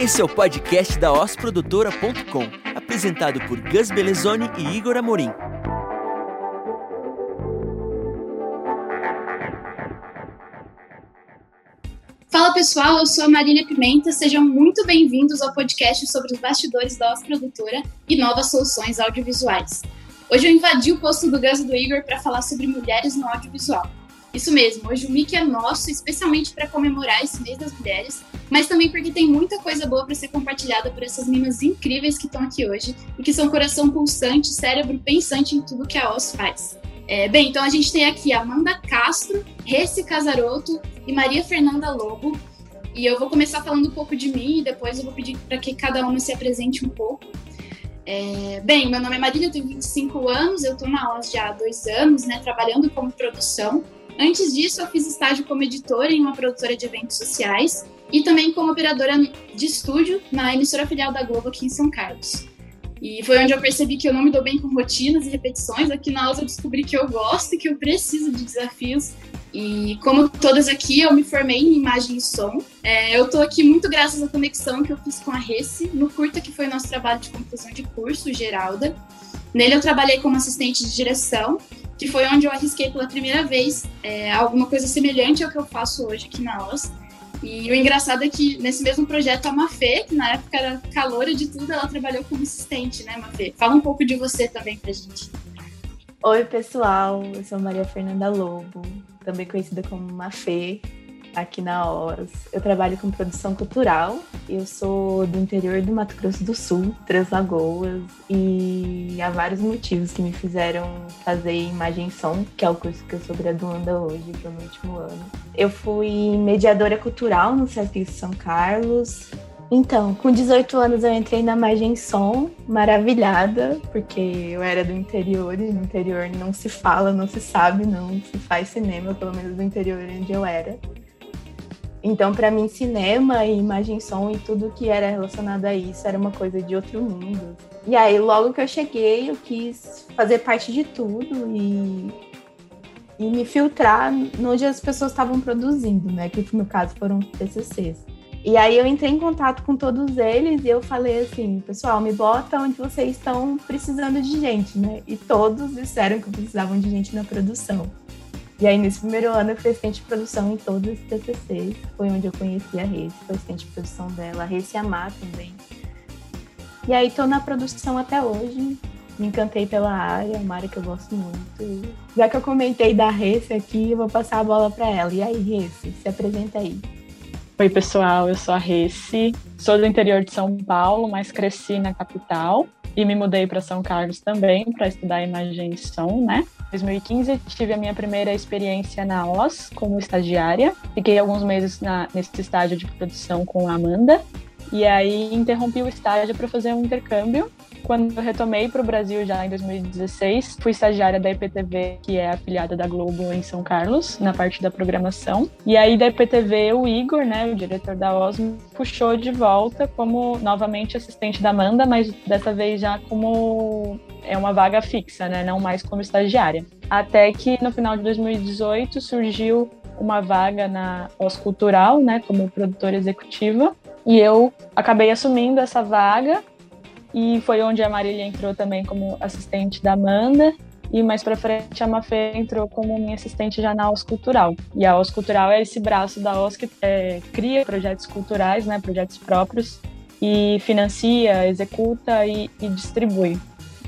Esse é o podcast da osprodutora.com, apresentado por Gus Belezoni e Igor Amorim. Fala pessoal, eu sou a Marília Pimenta, sejam muito bem-vindos ao podcast sobre os bastidores da Os Produtora e novas soluções audiovisuais. Hoje eu invadi o posto do Gus e do Igor para falar sobre mulheres no audiovisual. Isso mesmo, hoje o Mickey é nosso, especialmente para comemorar esse mês das mulheres, mas também porque tem muita coisa boa para ser compartilhada por essas meninas incríveis que estão aqui hoje e que são coração pulsante, cérebro pensante em tudo que a OS faz. É, bem, então a gente tem aqui Amanda Castro, Reci Casaroto e Maria Fernanda Lobo. E eu vou começar falando um pouco de mim e depois eu vou pedir para que cada uma se apresente um pouco. É, bem, meu nome é Marília, eu tenho 25 anos, eu estou na OS já há dois anos, né, trabalhando como produção. Antes disso, eu fiz estágio como editora em uma produtora de eventos sociais e também como operadora de estúdio na emissora filial da Globo aqui em São Carlos. E foi onde eu percebi que eu não me dou bem com rotinas e repetições. Aqui na aula eu descobri que eu gosto e que eu preciso de desafios. E como todas aqui, eu me formei em imagem e som. É, eu estou aqui muito graças à conexão que eu fiz com a Rece, no curta que foi nosso trabalho de conclusão de curso, Geralda. Nele eu trabalhei como assistente de direção, que foi onde eu arrisquei pela primeira vez é, alguma coisa semelhante ao que eu faço hoje aqui na OS. E o engraçado é que nesse mesmo projeto a Mafê, que na época era caloura de tudo, ela trabalhou como assistente, né, Mafê? Fala um pouco de você também pra gente. Oi, pessoal, eu sou Maria Fernanda Lobo, também conhecida como Mafê aqui na OS. Eu trabalho com produção cultural. Eu sou do interior do Mato Grosso do Sul, Três Lagoas, e há vários motivos que me fizeram fazer imagem e som, que é o curso que eu sou graduanda hoje, estou no último ano. Eu fui mediadora cultural no Sesc São Carlos. Então, com 18 anos eu entrei na Imagem Som, maravilhada, porque eu era do interior e no interior não se fala, não se sabe, não se faz cinema, pelo menos no interior onde eu era. Então, para mim, cinema e imagem som e tudo que era relacionado a isso era uma coisa de outro mundo. E aí, logo que eu cheguei, eu quis fazer parte de tudo e, e me filtrar onde as pessoas estavam produzindo, né? Que no caso foram TCCs. E aí eu entrei em contato com todos eles e eu falei assim, pessoal, me bota onde vocês estão precisando de gente, né? E todos disseram que precisavam de gente na produção. E aí, nesse primeiro ano, eu fui assistente de produção em todos os TCCs. Foi onde eu conheci a Rece, foi assistente de produção dela, a Rece Amar também. E aí, tô na produção até hoje. Me encantei pela área, uma área que eu gosto muito. Já que eu comentei da Rece aqui, eu vou passar a bola para ela. E aí, Rece, se apresenta aí. Oi, pessoal, eu sou a Rece, sou do interior de São Paulo, mas cresci na capital e me mudei para São Carlos também para estudar imagem e som, né? Em 2015 tive a minha primeira experiência na OS como estagiária. Fiquei alguns meses na, nesse estágio de produção com a Amanda e aí interrompi o estágio para fazer um intercâmbio quando eu retomei para o Brasil já em 2016, fui estagiária da IPTV, que é afiliada da Globo em São Carlos, na parte da programação. E aí da IPTV, o Igor, né, o diretor da OSMO, puxou de volta como novamente assistente da Amanda, mas dessa vez já como é uma vaga fixa, né, não mais como estagiária. Até que no final de 2018 surgiu uma vaga na OS Cultural, né, como produtora executiva, e eu acabei assumindo essa vaga e foi onde a Marília entrou também como assistente da Amanda. E mais para frente a Mafê entrou como minha assistente já na OS Cultural. E a OS Cultural é esse braço da OS que é, cria projetos culturais, né, projetos próprios, e financia, executa e, e distribui.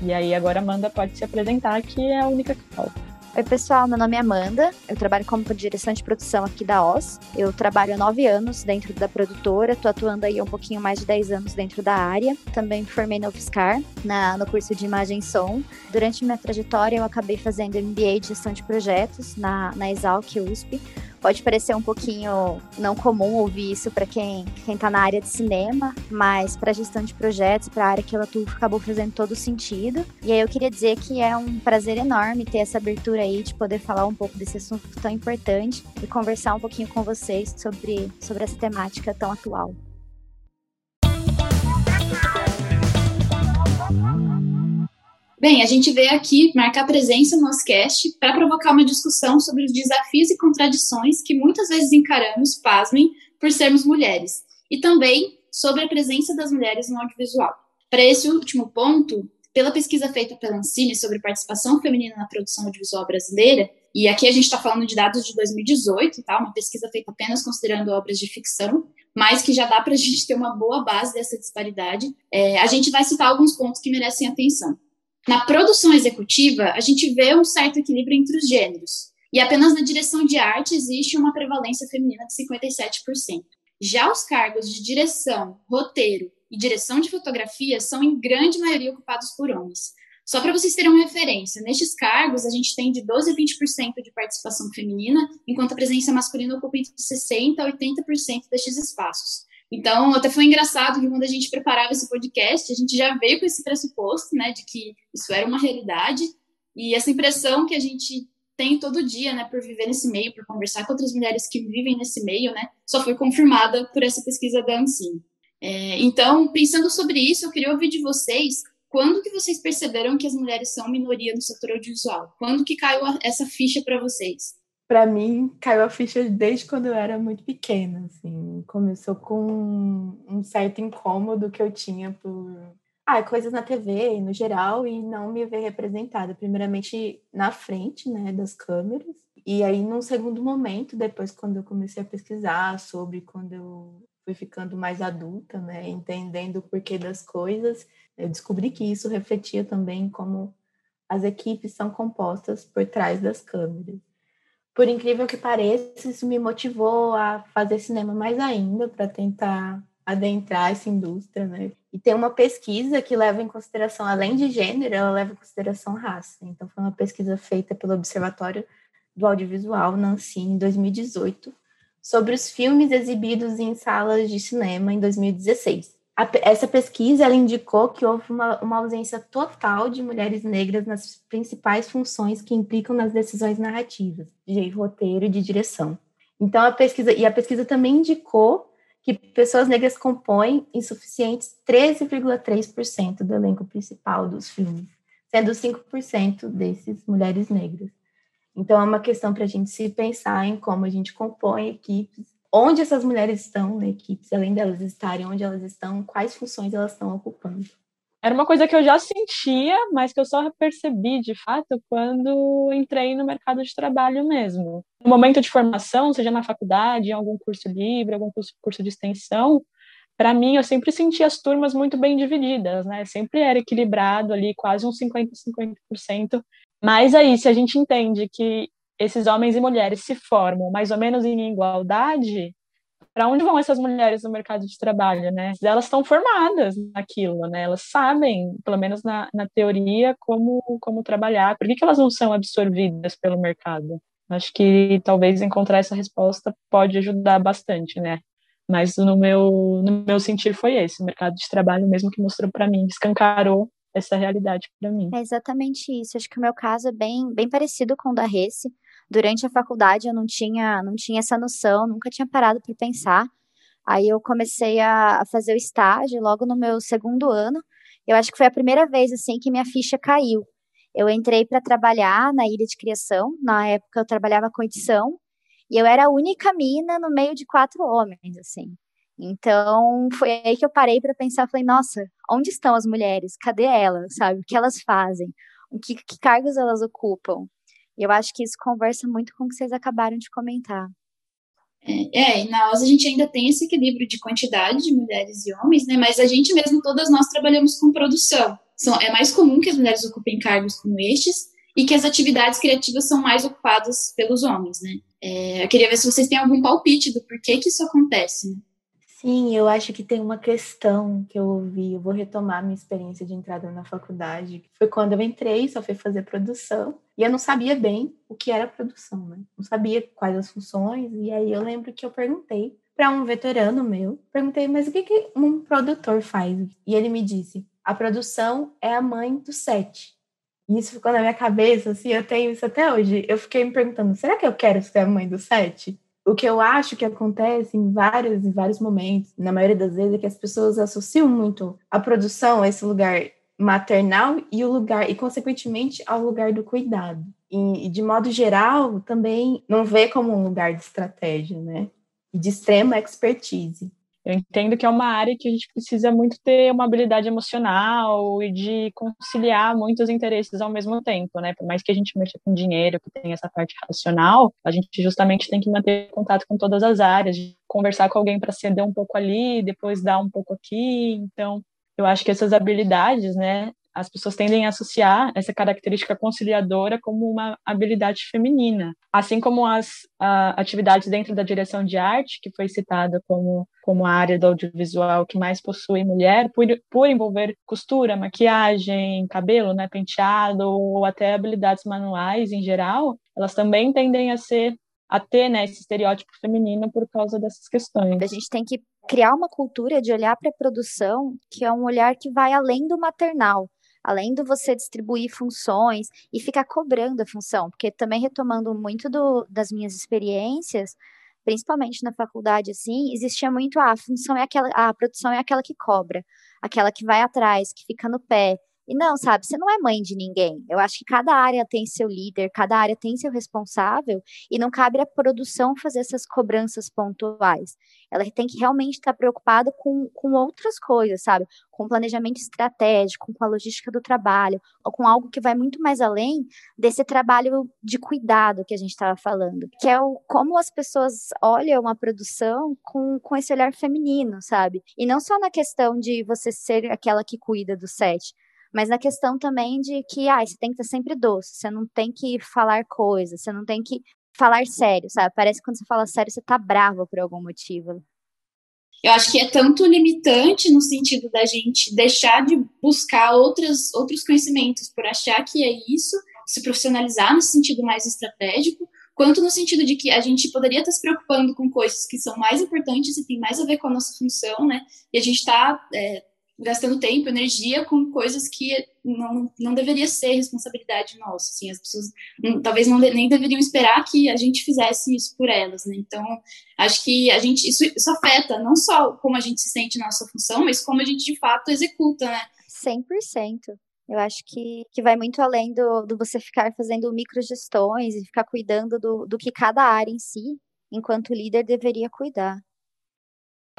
E aí agora a Amanda pode se apresentar, que é a única que falta. Oi, pessoal, meu nome é Amanda, eu trabalho como direção de produção aqui da OS. Eu trabalho há nove anos dentro da produtora, tô atuando aí um pouquinho mais de dez anos dentro da área. Também me formei na UFSCar, na, no curso de imagem e som. Durante minha trajetória, eu acabei fazendo MBA de gestão de projetos na, na Exalc USP, Pode parecer um pouquinho não comum ouvir isso para quem quem está na área de cinema, mas para gestão de projetos, para a área que eu atuo, acabou fazendo todo sentido. E aí eu queria dizer que é um prazer enorme ter essa abertura aí de poder falar um pouco desse assunto tão importante e conversar um pouquinho com vocês sobre sobre essa temática tão atual. Bem, a gente veio aqui marcar presença no nosso cast para provocar uma discussão sobre os desafios e contradições que muitas vezes encaramos, pasmem, por sermos mulheres. E também sobre a presença das mulheres no audiovisual. Para esse último ponto, pela pesquisa feita pela Ancine sobre participação feminina na produção audiovisual brasileira, e aqui a gente está falando de dados de 2018, tá? Uma pesquisa feita apenas considerando obras de ficção, mas que já dá para a gente ter uma boa base dessa disparidade. É, a gente vai citar alguns pontos que merecem atenção. Na produção executiva, a gente vê um certo equilíbrio entre os gêneros, e apenas na direção de arte existe uma prevalência feminina de 57%. Já os cargos de direção, roteiro e direção de fotografia são em grande maioria ocupados por homens. Só para vocês terem uma referência, nestes cargos a gente tem de 12 a 20% de participação feminina, enquanto a presença masculina ocupa entre 60% a 80% destes espaços. Então, até foi engraçado que quando a gente preparava esse podcast, a gente já veio com esse pressuposto, né, de que isso era uma realidade, e essa impressão que a gente tem todo dia, né, por viver nesse meio, por conversar com outras mulheres que vivem nesse meio, né, só foi confirmada por essa pesquisa da Ancine. É, então, pensando sobre isso, eu queria ouvir de vocês quando que vocês perceberam que as mulheres são minoria no setor audiovisual? Quando que caiu essa ficha para vocês? Para mim, caiu a ficha desde quando eu era muito pequena, assim. Começou com um certo incômodo que eu tinha por ah, coisas na TV, no geral, e não me ver representada. Primeiramente na frente, né, das câmeras. E aí, num segundo momento, depois, quando eu comecei a pesquisar sobre quando eu fui ficando mais adulta, né, entendendo o porquê das coisas, eu descobri que isso refletia também como as equipes são compostas por trás das câmeras. Por incrível que pareça, isso me motivou a fazer cinema mais ainda, para tentar adentrar essa indústria, né? E tem uma pesquisa que leva em consideração, além de gênero, ela leva em consideração raça. Então, foi uma pesquisa feita pelo Observatório do Audiovisual, Nancy, em 2018, sobre os filmes exibidos em salas de cinema em 2016. A, essa pesquisa ela indicou que houve uma, uma ausência total de mulheres negras nas principais funções que implicam nas decisões narrativas, de roteiro e de direção. Então, a pesquisa, e a pesquisa também indicou que pessoas negras compõem insuficientes 13,3% do elenco principal dos filmes, sendo 5% desses mulheres negras. Então, é uma questão para a gente se pensar em como a gente compõe equipes, onde essas mulheres estão na equipes, além delas estarem onde elas estão, quais funções elas estão ocupando. Era uma coisa que eu já sentia, mas que eu só percebi de fato quando entrei no mercado de trabalho mesmo. No momento de formação, seja na faculdade, em algum curso livre, algum curso, curso de extensão, para mim eu sempre senti as turmas muito bem divididas, né? Sempre era equilibrado ali, quase uns 50 50%. Mas aí, se a gente entende que esses homens e mulheres se formam mais ou menos em igualdade, para onde vão essas mulheres no mercado de trabalho, né? Elas estão formadas naquilo, né? Elas sabem, pelo menos na, na teoria, como, como trabalhar. Por que, que elas não são absorvidas pelo mercado? Acho que talvez encontrar essa resposta pode ajudar bastante, né? Mas no meu, no meu sentir foi esse, o mercado de trabalho mesmo que mostrou para mim, escancarou essa realidade para mim. É exatamente isso. Acho que o meu caso é bem, bem parecido com o da Rece durante a faculdade eu não tinha, não tinha essa noção, nunca tinha parado para pensar. Aí eu comecei a, a fazer o estágio logo no meu segundo ano. Eu acho que foi a primeira vez assim que minha ficha caiu. Eu entrei para trabalhar na ilha de criação. Na época eu trabalhava com edição e eu era a única mina no meio de quatro homens, assim. Então foi aí que eu parei para pensar, falei, nossa, onde estão as mulheres? Cadê elas? Sabe? O que elas fazem? O que, que cargos elas ocupam? Eu acho que isso conversa muito com o que vocês acabaram de comentar. É, é, e na OSA a gente ainda tem esse equilíbrio de quantidade de mulheres e homens, né? Mas a gente mesmo, todas nós trabalhamos com produção. São, é mais comum que as mulheres ocupem cargos como estes e que as atividades criativas são mais ocupadas pelos homens, né? É, eu queria ver se vocês têm algum palpite do porquê que isso acontece, né? Sim, eu acho que tem uma questão que eu ouvi, eu vou retomar minha experiência de entrada na faculdade, foi quando eu entrei, só fui fazer produção, e eu não sabia bem o que era produção, né? Não sabia quais as funções, e aí eu lembro que eu perguntei para um veterano meu, perguntei, mas o que, que um produtor faz? E ele me disse, a produção é a mãe do set. E isso ficou na minha cabeça, assim, eu tenho isso até hoje. Eu fiquei me perguntando, será que eu quero ser a mãe do set? O que eu acho que acontece em vários, em vários momentos, na maioria das vezes, é que as pessoas associam muito a produção a esse lugar maternal e o lugar, e consequentemente ao lugar do cuidado. E, e de modo geral, também não vê como um lugar de estratégia, né? E de extrema expertise. Eu entendo que é uma área que a gente precisa muito ter uma habilidade emocional e de conciliar muitos interesses ao mesmo tempo, né? Por mais que a gente mexa com dinheiro, que tem essa parte racional, a gente justamente tem que manter contato com todas as áreas, conversar com alguém para ceder um pouco ali, depois dar um pouco aqui. Então, eu acho que essas habilidades, né, as pessoas tendem a associar essa característica conciliadora como uma habilidade feminina, assim como as uh, atividades dentro da direção de arte, que foi citada como, como a área do audiovisual que mais possui mulher, por, por envolver costura, maquiagem, cabelo, né, penteado, ou até habilidades manuais em geral, elas também tendem a ser a ter né, esse estereótipo feminino por causa dessas questões. A gente tem que criar uma cultura de olhar para a produção que é um olhar que vai além do maternal além de você distribuir funções e ficar cobrando a função, porque também retomando muito do, das minhas experiências, principalmente na faculdade, assim, existia muito ah, a função é aquela, a produção é aquela que cobra, aquela que vai atrás, que fica no pé, e não, sabe, você não é mãe de ninguém. Eu acho que cada área tem seu líder, cada área tem seu responsável, e não cabe à produção fazer essas cobranças pontuais. Ela tem que realmente estar preocupada com, com outras coisas, sabe? Com planejamento estratégico, com a logística do trabalho, ou com algo que vai muito mais além desse trabalho de cuidado que a gente estava falando, que é o, como as pessoas olham a produção com, com esse olhar feminino, sabe? E não só na questão de você ser aquela que cuida do set, mas na questão também de que, ah, você tem que estar sempre doce, você não tem que falar coisas, você não tem que falar sério, sabe? Parece que quando você fala sério, você tá bravo por algum motivo. Eu acho que é tanto limitante no sentido da gente deixar de buscar outras, outros conhecimentos por achar que é isso, se profissionalizar no sentido mais estratégico, quanto no sentido de que a gente poderia estar se preocupando com coisas que são mais importantes e tem mais a ver com a nossa função, né? E a gente está é, gastando tempo, energia com coisas que não, não deveria ser responsabilidade nossa, assim, as pessoas não, talvez não, nem deveriam esperar que a gente fizesse isso por elas, né, então acho que a gente, isso, isso afeta não só como a gente se sente na nossa função, mas como a gente de fato executa, né. 100%. Eu acho que, que vai muito além do, do você ficar fazendo microgestões e ficar cuidando do, do que cada área em si, enquanto líder, deveria cuidar.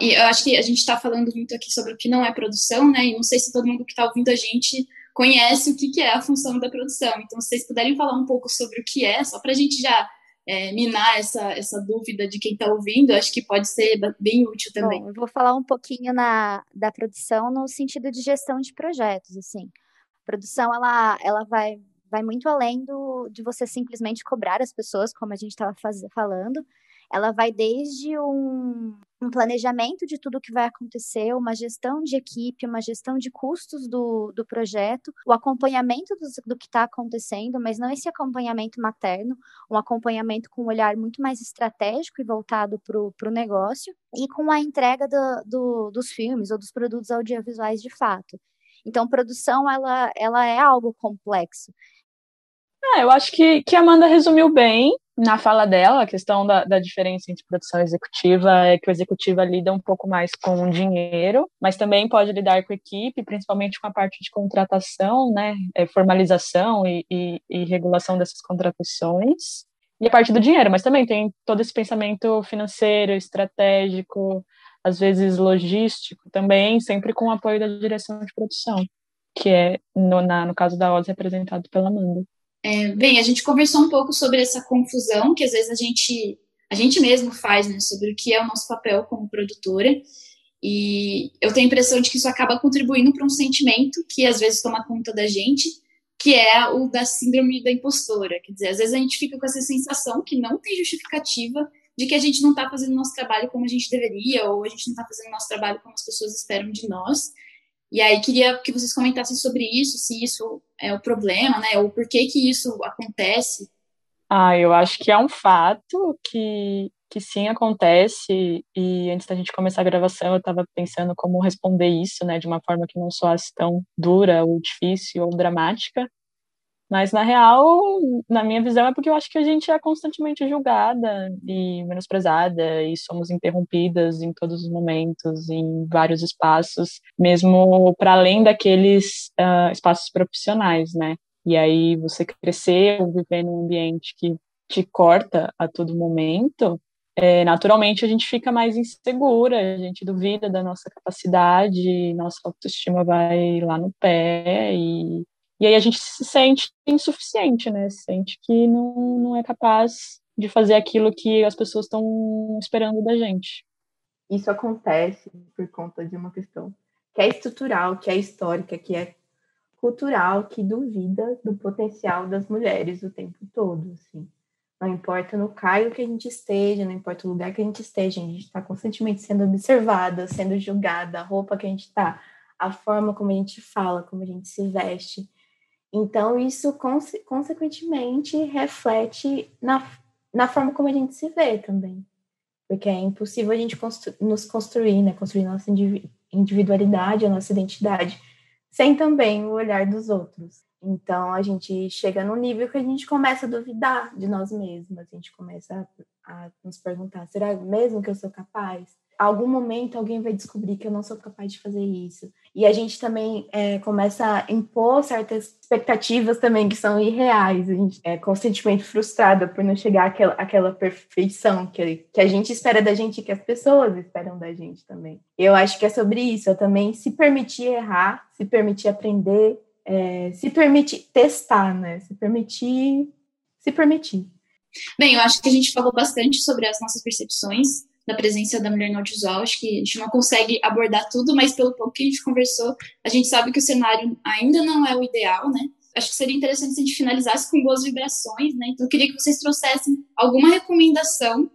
E eu acho que a gente está falando muito aqui sobre o que não é produção, né? E não sei se todo mundo que está ouvindo a gente conhece o que, que é a função da produção. Então, se vocês puderem falar um pouco sobre o que é, só para a gente já é, minar essa, essa dúvida de quem está ouvindo, acho que pode ser bem útil também. Bom, eu vou falar um pouquinho na, da produção no sentido de gestão de projetos, assim. A produção, ela, ela vai, vai muito além do, de você simplesmente cobrar as pessoas, como a gente estava falando, ela vai desde um, um, planejamento de tudo que vai acontecer, uma gestão de equipe, uma gestão de custos do, do projeto, o acompanhamento do, do que está acontecendo, mas não esse acompanhamento materno, um acompanhamento com um olhar muito mais estratégico e voltado para o negócio, e com a entrega do, do, dos filmes ou dos produtos audiovisuais de fato. Então, produção, ela, ela é algo complexo. Ah, eu acho que, que a Amanda resumiu bem na fala dela, a questão da, da, diferença entre produção executiva é que o executiva lida um pouco mais com o dinheiro, mas também pode lidar com a equipe, principalmente com a parte de contratação, né, é, formalização e, e, e regulação dessas contratações, e a parte do dinheiro, mas também tem todo esse pensamento financeiro, estratégico, às vezes logístico também, sempre com o apoio da direção de produção, que é, no, na, no caso da OZ, representado pela Amanda. É, bem, a gente conversou um pouco sobre essa confusão que às vezes a gente, a gente mesmo faz, né, sobre o que é o nosso papel como produtora. E eu tenho a impressão de que isso acaba contribuindo para um sentimento que às vezes toma conta da gente, que é o da síndrome da impostora. Quer dizer, às vezes a gente fica com essa sensação que não tem justificativa de que a gente não está fazendo nosso trabalho como a gente deveria, ou a gente não está fazendo nosso trabalho como as pessoas esperam de nós. E aí queria que vocês comentassem sobre isso, se isso é o problema, né? Ou por que que isso acontece. Ah, eu acho que é um fato que, que sim acontece. E antes da gente começar a gravação, eu estava pensando como responder isso, né? De uma forma que não soasse tão dura, ou difícil, ou dramática. Mas, na real, na minha visão, é porque eu acho que a gente é constantemente julgada e menosprezada e somos interrompidas em todos os momentos, em vários espaços, mesmo para além daqueles uh, espaços profissionais, né? E aí você crescer ou viver num ambiente que te corta a todo momento, é, naturalmente a gente fica mais insegura, a gente duvida da nossa capacidade, nossa autoestima vai lá no pé e, e aí a gente se sente insuficiente, né? Se sente que não, não é capaz de fazer aquilo que as pessoas estão esperando da gente. Isso acontece por conta de uma questão que é estrutural, que é histórica, que é cultural, que duvida do potencial das mulheres o tempo todo, assim. Não importa no cargo que a gente esteja, não importa o lugar que a gente esteja, a gente está constantemente sendo observada, sendo julgada, a roupa que a gente está, a forma como a gente fala, como a gente se veste. Então, isso, conse consequentemente, reflete na, na forma como a gente se vê também. Porque é impossível a gente constru nos construir, né? Construir nossa individualidade, a nossa identidade, sem também o olhar dos outros. Então a gente chega num nível que a gente começa a duvidar de nós mesmas, a gente começa a, a nos perguntar: será mesmo que eu sou capaz? Algum momento alguém vai descobrir que eu não sou capaz de fazer isso. E a gente também é, começa a impor certas expectativas também que são irreais. A gente é constantemente frustrada por não chegar àquela, àquela perfeição que, que a gente espera da gente e que as pessoas esperam da gente também. Eu acho que é sobre isso, eu também se permitir errar, se permitir aprender, é, se permitir testar, né? Se permitir, se permitir. Bem, eu acho que a gente falou bastante sobre as nossas percepções da presença da mulher no audiovisual. Acho que a gente não consegue abordar tudo, mas pelo pouco que a gente conversou, a gente sabe que o cenário ainda não é o ideal, né? Acho que seria interessante se a gente finalizasse com boas vibrações, né? Então, eu queria que vocês trouxessem alguma recomendação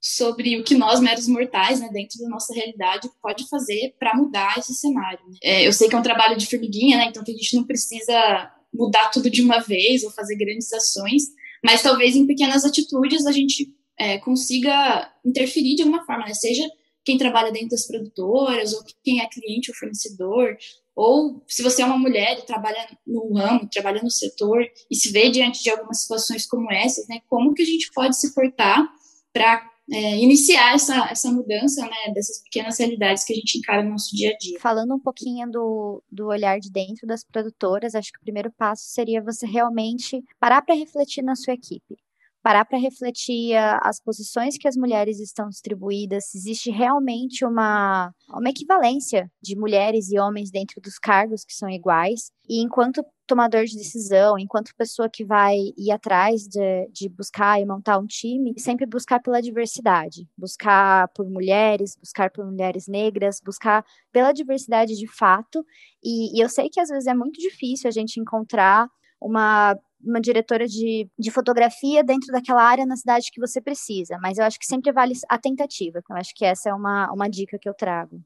sobre o que nós, meros mortais, né, dentro da nossa realidade, pode fazer para mudar esse cenário. Né? É, eu sei que é um trabalho de formiguinha, né? Então, que a gente não precisa mudar tudo de uma vez ou fazer grandes ações, mas talvez em pequenas atitudes a gente é, consiga interferir de alguma forma, né? Seja quem trabalha dentro das produtoras, ou quem é cliente ou fornecedor, ou se você é uma mulher e trabalha no ramo, trabalha no setor e se vê diante de algumas situações como essas, né? Como que a gente pode se portar para é, iniciar essa, essa mudança né, dessas pequenas realidades que a gente encara no nosso dia a dia. Falando um pouquinho do, do olhar de dentro das produtoras, acho que o primeiro passo seria você realmente parar para refletir na sua equipe parar para refletir as posições que as mulheres estão distribuídas, se existe realmente uma, uma equivalência de mulheres e homens dentro dos cargos que são iguais. E enquanto tomador de decisão, enquanto pessoa que vai ir atrás de, de buscar e montar um time, sempre buscar pela diversidade, buscar por mulheres, buscar por mulheres negras, buscar pela diversidade de fato. E, e eu sei que às vezes é muito difícil a gente encontrar uma uma diretora de, de fotografia dentro daquela área na cidade que você precisa, mas eu acho que sempre vale a tentativa, então acho que essa é uma, uma dica que eu trago.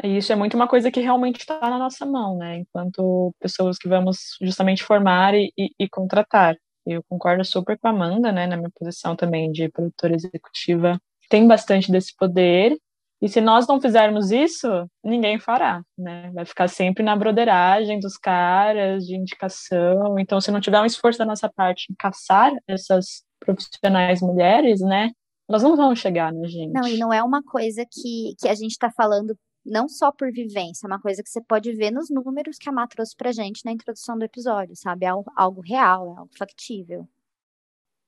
É isso é muito uma coisa que realmente está na nossa mão, né? Enquanto pessoas que vamos justamente formar e, e, e, contratar. Eu concordo super com a Amanda, né? Na minha posição também de produtora executiva, tem bastante desse poder e se nós não fizermos isso, ninguém fará, né? Vai ficar sempre na broderagem dos caras, de indicação. Então, se não tiver um esforço da nossa parte em caçar essas profissionais mulheres, né? Nós não vamos chegar na gente. Não, e não é uma coisa que, que a gente está falando não só por vivência, é uma coisa que você pode ver nos números que a Má trouxe pra gente na introdução do episódio, sabe? É algo, algo real, é algo factível.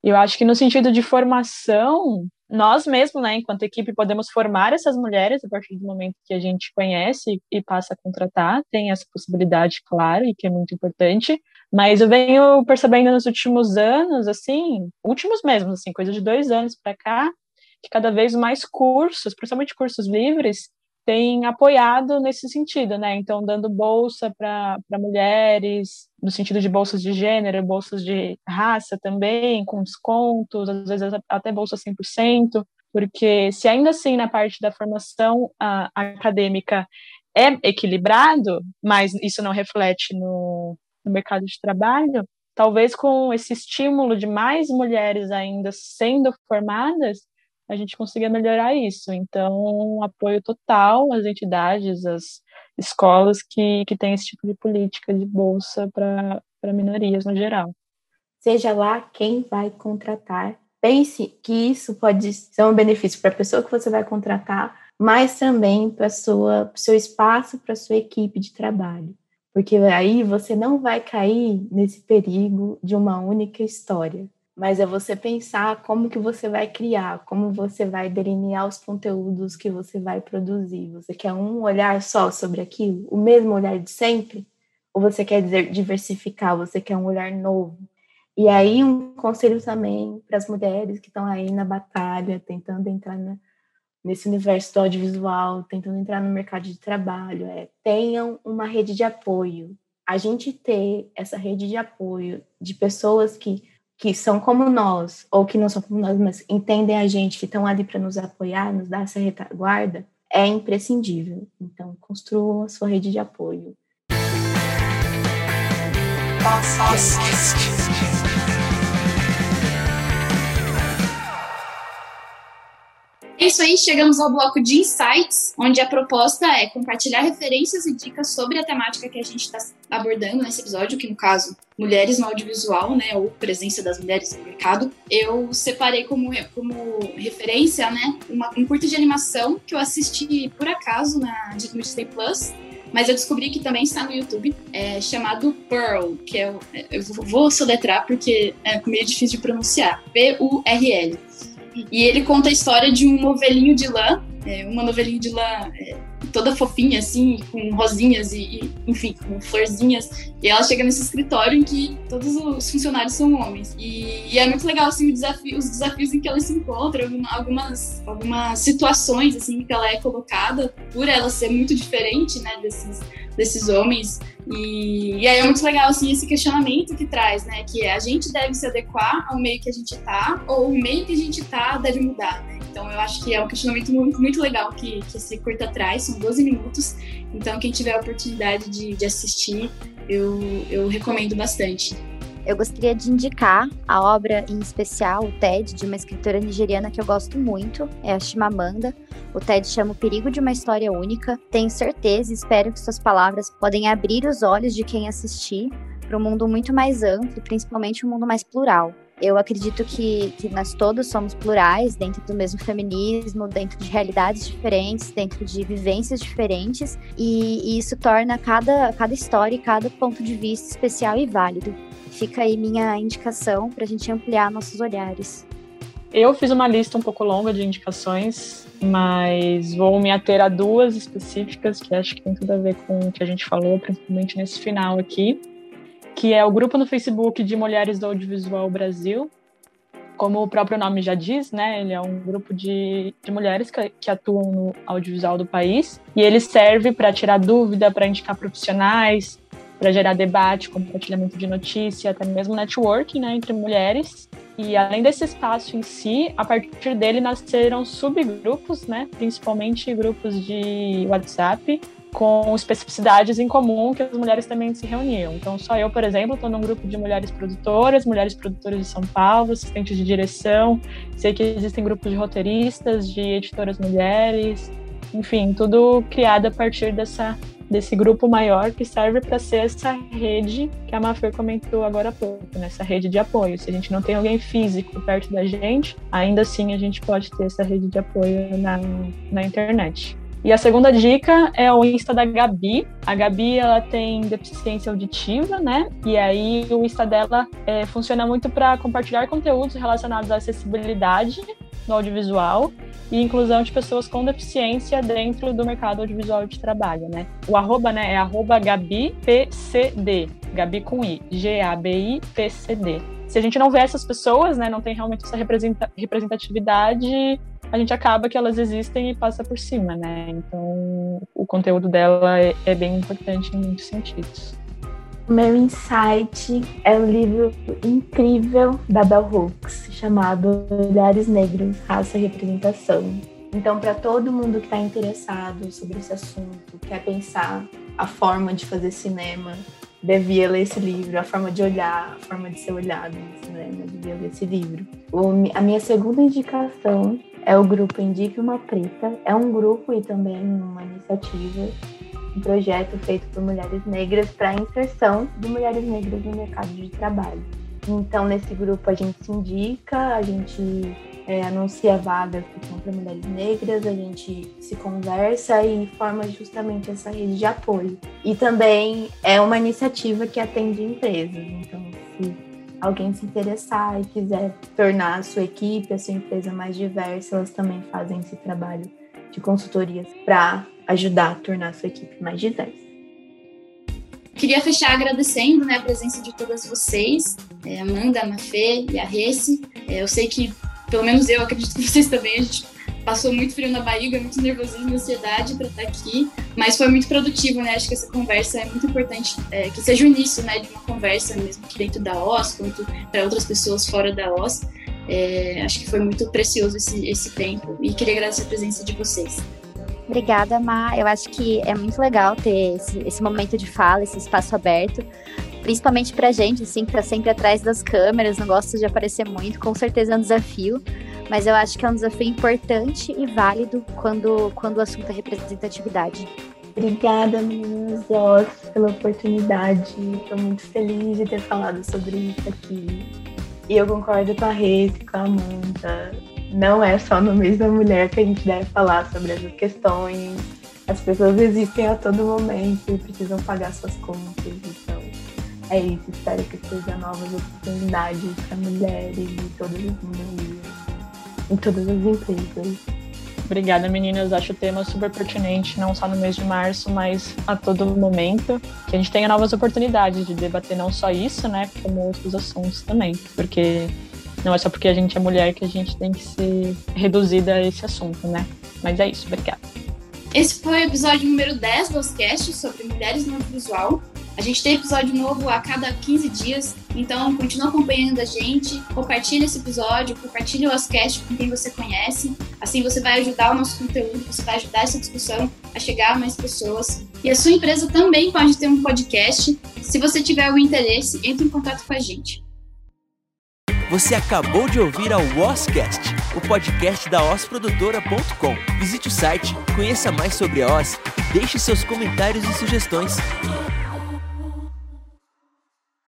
Eu acho que no sentido de formação, nós mesmos, né, enquanto equipe, podemos formar essas mulheres a partir do momento que a gente conhece e passa a contratar, tem essa possibilidade, claro, e que é muito importante. Mas eu venho percebendo nos últimos anos, assim, últimos mesmo, assim, coisa de dois anos para cá, que cada vez mais cursos, principalmente cursos livres, tem apoiado nesse sentido, né? Então, dando bolsa para mulheres, no sentido de bolsas de gênero, bolsas de raça também, com descontos, às vezes até bolsa 100%, porque se ainda assim na parte da formação a, acadêmica é equilibrado, mas isso não reflete no, no mercado de trabalho, talvez com esse estímulo de mais mulheres ainda sendo formadas, a gente consiga melhorar isso. Então, apoio total às entidades, às escolas que, que têm esse tipo de política de bolsa para minorias no geral. Seja lá quem vai contratar, pense que isso pode ser um benefício para a pessoa que você vai contratar, mas também para o seu espaço, para a sua equipe de trabalho. Porque aí você não vai cair nesse perigo de uma única história mas é você pensar como que você vai criar, como você vai delinear os conteúdos que você vai produzir. Você quer um olhar só sobre aquilo, o mesmo olhar de sempre? Ou você quer diversificar, você quer um olhar novo? E aí um conselho também para as mulheres que estão aí na batalha, tentando entrar na, nesse universo do audiovisual, tentando entrar no mercado de trabalho, é tenham uma rede de apoio. A gente ter essa rede de apoio de pessoas que que são como nós, ou que não são como nós, mas entendem a gente, que estão ali para nos apoiar, nos dar essa retaguarda, é imprescindível. Então, construam a sua rede de apoio. É isso aí, chegamos ao bloco de insights, onde a proposta é compartilhar referências e dicas sobre a temática que a gente está abordando nesse episódio, que no caso, mulheres no audiovisual, né, ou presença das mulheres no mercado. Eu separei como, como referência, né, uma, um curto de animação que eu assisti por acaso na, Disney Plus, mas eu descobri que também está no YouTube, é, chamado Pearl, que é, eu vou soletrar porque é meio difícil de pronunciar, P-U-R-L. E ele conta a história de um novelinho de lã, é, uma novelinho de lã é, toda fofinha, assim, com rosinhas e, e, enfim, com florzinhas. E ela chega nesse escritório em que todos os funcionários são homens. E, e é muito legal, assim, desafio, os desafios em que ela se encontra, algumas, algumas situações, assim, que ela é colocada, por ela ser muito diferente, né, desses, desses homens. E, e aí é muito legal, assim, esse questionamento que traz, né, que é a gente deve se adequar ao meio que a gente tá, ou o meio que a gente tá deve mudar, né? Então eu acho que é um questionamento muito, muito legal que, que esse curta traz, são 12 minutos. Então quem tiver a oportunidade de, de assistir, eu, eu recomendo bastante. Eu gostaria de indicar a obra em especial, o TED, de uma escritora nigeriana que eu gosto muito, é a Chimamanda. O TED chama O Perigo de uma História Única. Tenho certeza e espero que suas palavras podem abrir os olhos de quem assistir para um mundo muito mais amplo principalmente um mundo mais plural. Eu acredito que, que nós todos somos plurais dentro do mesmo feminismo, dentro de realidades diferentes, dentro de vivências diferentes, e, e isso torna cada, cada história e cada ponto de vista especial e válido. Fica aí minha indicação para a gente ampliar nossos olhares. Eu fiz uma lista um pouco longa de indicações, mas vou me ater a duas específicas que acho que tem tudo a ver com o que a gente falou, principalmente nesse final aqui que é o grupo no Facebook de Mulheres do Audiovisual Brasil. Como o próprio nome já diz, né, ele é um grupo de, de mulheres que, que atuam no audiovisual do país e ele serve para tirar dúvida, para indicar profissionais, para gerar debate, compartilhamento de notícia, até mesmo networking né, entre mulheres. E além desse espaço em si, a partir dele nasceram subgrupos, né, principalmente grupos de WhatsApp, com especificidades em comum que as mulheres também se reuniam. Então, só eu, por exemplo, estou num grupo de mulheres produtoras, mulheres produtoras de São Paulo, assistentes de direção, sei que existem grupos de roteiristas, de editoras mulheres, enfim, tudo criado a partir dessa, desse grupo maior que serve para ser essa rede que a Mafê comentou agora há pouco, nessa né? rede de apoio. Se a gente não tem alguém físico perto da gente, ainda assim a gente pode ter essa rede de apoio na, na internet. E a segunda dica é o Insta da Gabi. A Gabi ela tem deficiência auditiva, né? E aí o Insta dela é, funciona muito para compartilhar conteúdos relacionados à acessibilidade no audiovisual e inclusão de pessoas com deficiência dentro do mercado audiovisual de trabalho, né? O arroba, né, é arroba GabiPCD, Gabi com I, G-A-B-I-P-C-D. Se a gente não vê essas pessoas, né, não tem realmente essa representatividade, a gente acaba que elas existem e passa por cima, né? Então, o conteúdo dela é, é bem importante em muitos sentidos. Meu insight é um livro incrível da Bell Hooks, chamado Olhares Negros, Raça e Representação. Então, para todo mundo que está interessado sobre esse assunto, quer pensar a forma de fazer cinema, devia ler esse livro, a forma de olhar, a forma de ser olhado no cinema, devia ler esse livro. O, a minha segunda indicação é o grupo Indique uma Preta. É um grupo e também uma iniciativa, um projeto feito por mulheres negras para a inserção de mulheres negras no mercado de trabalho. Então, nesse grupo, a gente se indica, a gente é, anuncia vagas que são para mulheres negras, a gente se conversa e forma justamente essa rede de apoio. E também é uma iniciativa que atende empresas. Então, se alguém se interessar e quiser tornar a sua equipe, a sua empresa mais diversa, elas também fazem esse trabalho de consultorias para ajudar a tornar a sua equipe mais diversa. Queria fechar agradecendo né, a presença de todas vocês, é, Amanda, a Mafê e a Rece. É, eu sei que, pelo menos eu acredito que vocês também, a gente passou muito frio na barriga, muito nervosismo e ansiedade para estar aqui, mas foi muito produtivo, né? Acho que essa conversa é muito importante, é, que seja o início, né, de uma conversa mesmo que dentro da OS, quanto para outras pessoas fora da OS. É, acho que foi muito precioso esse, esse tempo e queria agradecer a presença de vocês. Obrigada, Ma. Eu acho que é muito legal ter esse, esse momento de fala, esse espaço aberto, principalmente pra gente, assim, que tá sempre atrás das câmeras, não gosta de aparecer muito, com certeza é um desafio, mas eu acho que é um desafio importante e válido quando, quando o assunto é representatividade. Obrigada, meninas Oz, pela oportunidade. Estou muito feliz de ter falado sobre isso aqui. E eu concordo com a Reis, com a Amanda não é só no mês da mulher que a gente deve falar sobre essas questões. As pessoas existem a todo momento e precisam pagar suas contas. Então, é isso. Espero que seja novas oportunidades para mulheres e todas as minorias, em todas as empresas. Obrigada, meninas. Acho o tema super pertinente, não só no mês de março, mas a todo momento. Que a gente tenha novas oportunidades de debater não só isso, né, como outros assuntos também. Porque não é só porque a gente é mulher que a gente tem que ser reduzida a esse assunto, né? Mas é isso, obrigada. Esse foi o episódio número 10 do Oscast sobre mulheres no audiovisual. A gente tem episódio novo a cada 15 dias, então continua acompanhando a gente, compartilha esse episódio, compartilha o Oscast com quem você conhece. Assim você vai ajudar o nosso conteúdo, você vai ajudar essa discussão a chegar a mais pessoas. E a sua empresa também pode ter um podcast. Se você tiver o interesse, entre em contato com a gente. Você acabou de ouvir ao Oscast, o podcast da osprodutora.com. Visite o site, conheça mais sobre a Os deixe seus comentários e sugestões.